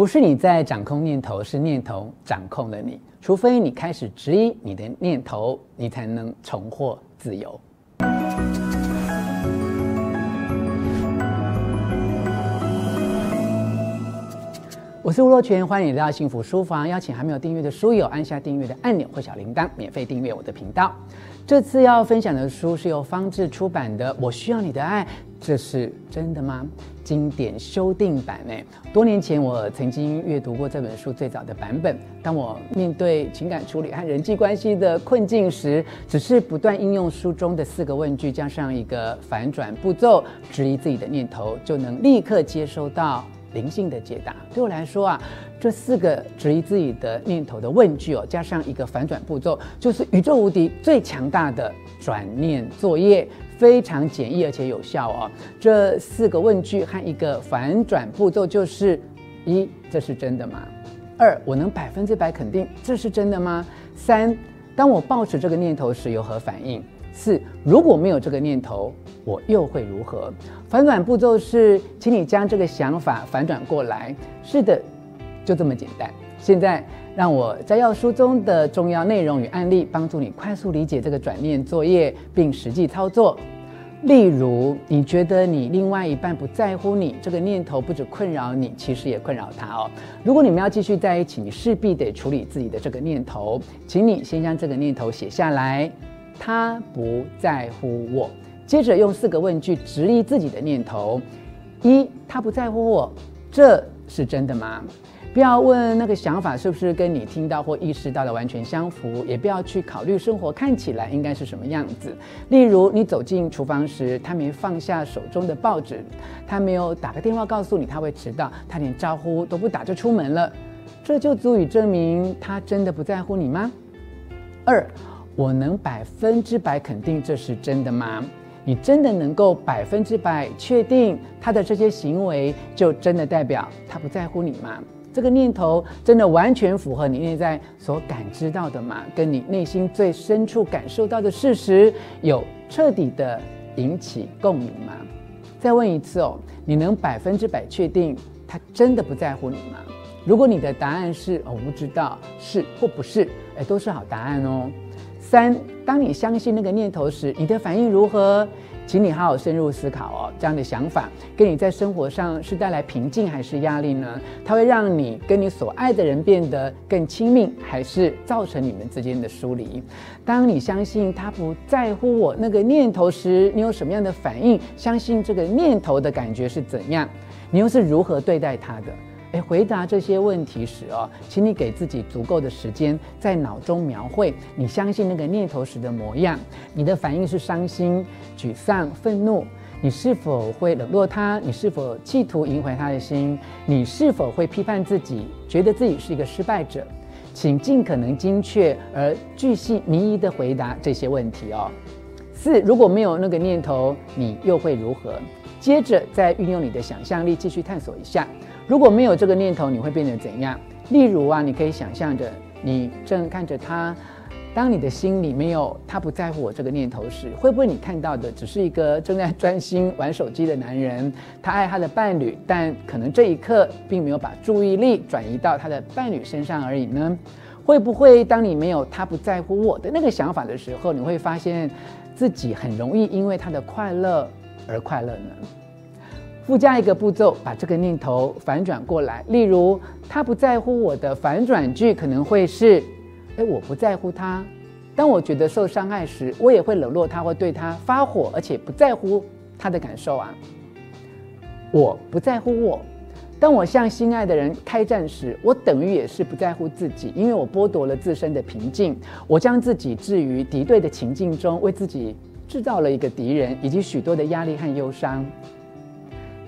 不是你在掌控念头，是念头掌控了你。除非你开始质疑你的念头，你才能重获自由。我是吴若权，欢迎来到幸福书房。邀请还没有订阅的书友按下订阅的按钮或小铃铛，免费订阅我的频道。这次要分享的书是由方志出版的《我需要你的爱》，这是真的吗？经典修订版呢？多年前我曾经阅读过这本书最早的版本。当我面对情感处理和人际关系的困境时，只是不断应用书中的四个问句，加上一个反转步骤，质疑自己的念头，就能立刻接收到灵性的解答。对我来说啊，这四个质疑自己的念头的问句哦，加上一个反转步骤，就是宇宙无敌最强大的转念作业，非常简易而且有效哦。这四个问句和一个反转步骤就是：一，这是真的吗？二，我能百分之百肯定这是真的吗？三，当我抱持这个念头时有何反应？四，如果没有这个念头，我又会如何？反转步骤是，请你将这个想法反转过来。是的。就这么简单。现在让我摘要书中的重要内容与案例，帮助你快速理解这个转念作业，并实际操作。例如，你觉得你另外一半不在乎你，这个念头不止困扰你，其实也困扰他哦。如果你们要继续在一起，你势必得处理自己的这个念头。请你先将这个念头写下来。他不在乎我。接着用四个问句质疑自己的念头：一，他不在乎我，这是真的吗？不要问那个想法是不是跟你听到或意识到的完全相符，也不要去考虑生活看起来应该是什么样子。例如，你走进厨房时，他没放下手中的报纸，他没有打个电话告诉你他会迟到，他连招呼都不打就出门了，这就足以证明他真的不在乎你吗？二，我能百分之百肯定这是真的吗？你真的能够百分之百确定他的这些行为就真的代表他不在乎你吗？这个念头真的完全符合你内在所感知到的吗？跟你内心最深处感受到的事实有彻底的引起共鸣吗？再问一次哦，你能百分之百确定他真的不在乎你吗？如果你的答案是哦，我不知道，是或不是，哎，都是好答案哦。三，当你相信那个念头时，你的反应如何？请你好好深入思考哦，这样的想法跟你在生活上是带来平静还是压力呢？它会让你跟你所爱的人变得更亲密，还是造成你们之间的疏离？当你相信他不在乎我那个念头时，你有什么样的反应？相信这个念头的感觉是怎样？你又是如何对待他的？诶，回答这些问题时哦，请你给自己足够的时间，在脑中描绘你相信那个念头时的模样。你的反应是伤心、沮丧、愤怒？你是否会冷落他？你是否企图赢回他的心？你是否会批判自己，觉得自己是一个失败者？请尽可能精确而巨细靡遗地回答这些问题哦。四，如果没有那个念头，你又会如何？接着再运用你的想象力继续探索一下。如果没有这个念头，你会变得怎样？例如啊，你可以想象着你正看着他，当你的心里没有他不在乎我这个念头时，会不会你看到的只是一个正在专心玩手机的男人？他爱他的伴侣，但可能这一刻并没有把注意力转移到他的伴侣身上而已呢？会不会当你没有他不在乎我的那个想法的时候，你会发现自己很容易因为他的快乐而快乐呢？附加一个步骤，把这个念头反转过来。例如，他不在乎我的反转句可能会是：诶，我不在乎他。当我觉得受伤害时，我也会冷落他或对他发火，而且不在乎他的感受啊。我不在乎我。当我向心爱的人开战时，我等于也是不在乎自己，因为我剥夺了自身的平静。我将自己置于敌对的情境中，为自己制造了一个敌人，以及许多的压力和忧伤。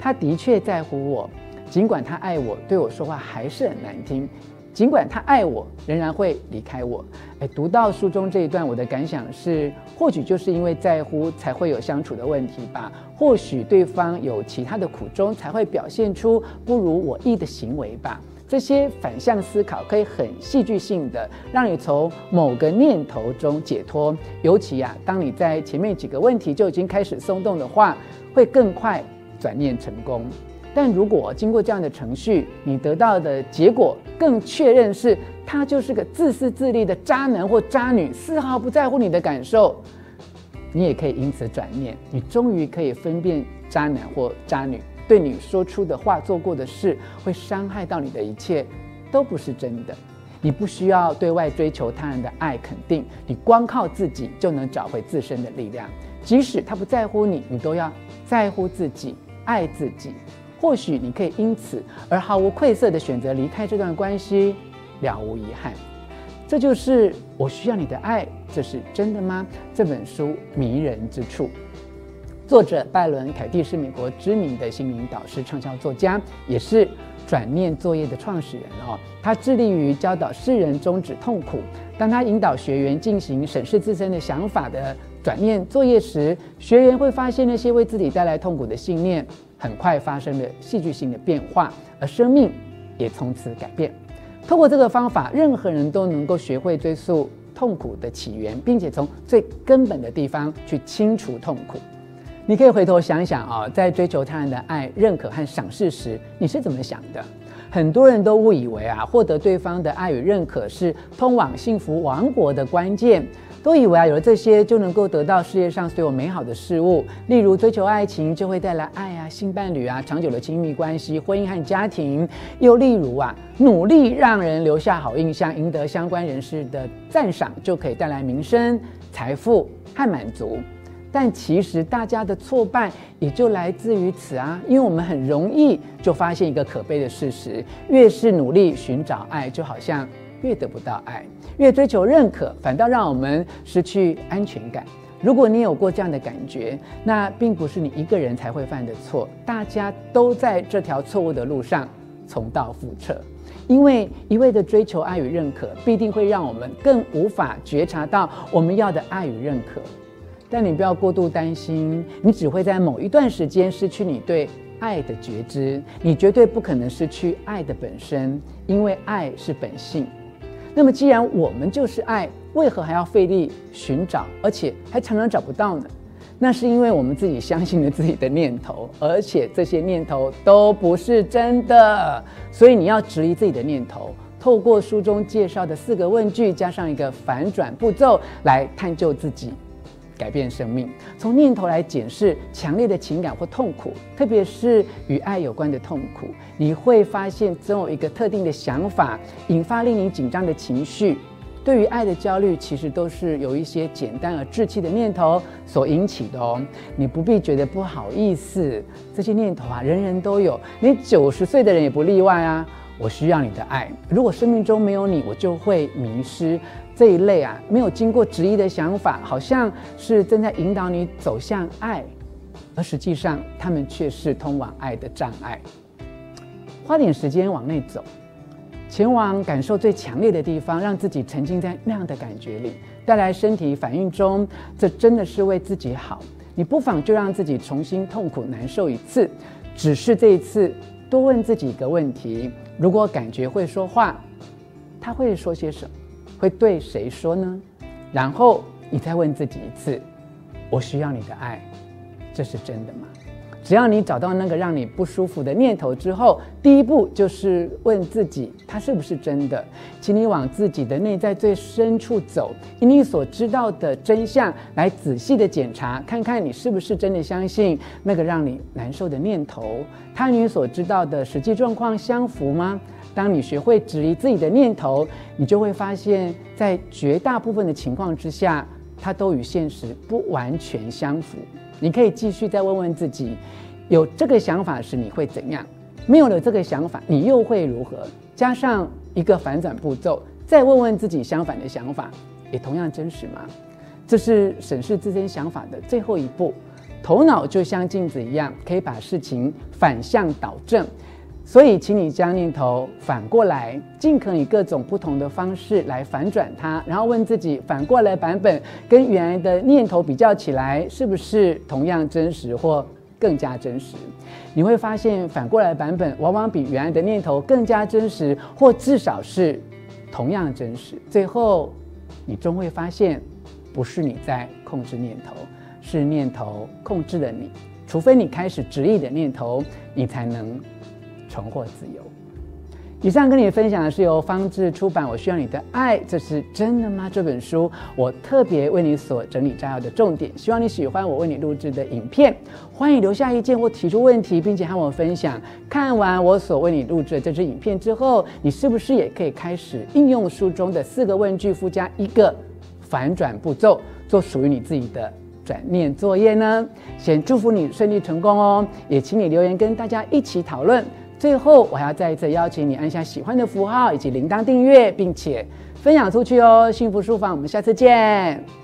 他的确在乎我，尽管他爱我，对我说话还是很难听；尽管他爱我，仍然会离开我。诶，读到书中这一段，我的感想是：或许就是因为在乎，才会有相处的问题吧；或许对方有其他的苦衷，才会表现出不如我意的行为吧。这些反向思考可以很戏剧性的让你从某个念头中解脱。尤其啊，当你在前面几个问题就已经开始松动的话，会更快。转念成功，但如果经过这样的程序，你得到的结果更确认是他就是个自私自利的渣男或渣女，丝毫不在乎你的感受，你也可以因此转念，你终于可以分辨渣男或渣女对你说出的话、做过的事会伤害到你的一切都不是真的。你不需要对外追求他人的爱肯定，你光靠自己就能找回自身的力量。即使他不在乎你，你都要在乎自己，爱自己。或许你可以因此而毫无愧色地选择离开这段关系，了无遗憾。这就是我需要你的爱，这是真的吗？这本书迷人之处。作者拜伦·凯蒂是美国知名的心灵导师、畅销作家，也是转念作业的创始人哦。他致力于教导世人终止痛苦。当他引导学员进行审视自身的想法的转念作业时，学员会发现那些为自己带来痛苦的信念。很快发生了戏剧性的变化，而生命也从此改变。透过这个方法，任何人都能够学会追溯痛苦的起源，并且从最根本的地方去清除痛苦。你可以回头想想啊，在追求他人的爱、认可和赏识时，你是怎么想的？很多人都误以为啊，获得对方的爱与认可是通往幸福王国的关键。都以为啊，有了这些就能够得到世界上所有美好的事物，例如追求爱情就会带来爱啊、性伴侣啊、长久的亲密关系、婚姻和家庭；又例如啊，努力让人留下好印象，赢得相关人士的赞赏，就可以带来名声、财富和满足。但其实大家的挫败也就来自于此啊，因为我们很容易就发现一个可悲的事实：越是努力寻找爱，就好像越得不到爱。越追求认可，反倒让我们失去安全感。如果你有过这样的感觉，那并不是你一个人才会犯的错，大家都在这条错误的路上重蹈覆辙。因为一味的追求爱与认可，必定会让我们更无法觉察到我们要的爱与认可。但你不要过度担心，你只会在某一段时间失去你对爱的觉知，你绝对不可能失去爱的本身，因为爱是本性。那么，既然我们就是爱，为何还要费力寻找，而且还常常找不到呢？那是因为我们自己相信了自己的念头，而且这些念头都不是真的。所以你要质疑自己的念头，透过书中介绍的四个问句，加上一个反转步骤来探究自己。改变生命，从念头来检视强烈的情感或痛苦，特别是与爱有关的痛苦，你会发现总有一个特定的想法引发令你紧张的情绪。对于爱的焦虑，其实都是由一些简单而稚气的念头所引起的哦。你不必觉得不好意思，这些念头啊，人人都有，连九十岁的人也不例外啊。我需要你的爱，如果生命中没有你，我就会迷失。这一类啊，没有经过质疑的想法，好像是正在引导你走向爱，而实际上他们却是通往爱的障碍。花点时间往内走，前往感受最强烈的地方，让自己沉浸在那样的感觉里，带来身体反应中，这真的是为自己好。你不妨就让自己重新痛苦难受一次，只是这一次多问自己一个问题：如果感觉会说话，他会说些什么？会对谁说呢？然后你再问自己一次：我需要你的爱，这是真的吗？只要你找到那个让你不舒服的念头之后，第一步就是问自己：它是不是真的？请你往自己的内在最深处走，以你所知道的真相来仔细的检查，看看你是不是真的相信那个让你难受的念头，它与你所知道的实际状况相符吗？当你学会质疑自己的念头，你就会发现，在绝大部分的情况之下，它都与现实不完全相符。你可以继续再问问自己：有这个想法时你会怎样？没有了这个想法，你又会如何？加上一个反转步骤，再问问自己相反的想法，也同样真实吗？这是审视自身想法的最后一步。头脑就像镜子一样，可以把事情反向导正。所以，请你将念头反过来，尽可能以各种不同的方式来反转它，然后问自己：反过来版本跟原来的念头比较起来，是不是同样真实或更加真实？你会发现，反过来版本往往比原来的念头更加真实，或至少是同样真实。最后，你终会发现，不是你在控制念头，是念头控制了你。除非你开始执意的念头，你才能重获自由。以上跟你分享的是由方志出版《我需要你的爱》，这是真的吗？这本书我特别为你所整理摘要的重点，希望你喜欢我为你录制的影片。欢迎留下意见或提出问题，并且和我分享。看完我所为你录制的这支影片之后，你是不是也可以开始应用书中的四个问句附加一个反转步骤，做属于你自己的转念作业呢？先祝福你顺利成功哦！也请你留言跟大家一起讨论。最后，我还要再一次邀请你按下喜欢的符号以及铃铛订阅，并且分享出去哦！幸福书房，我们下次见。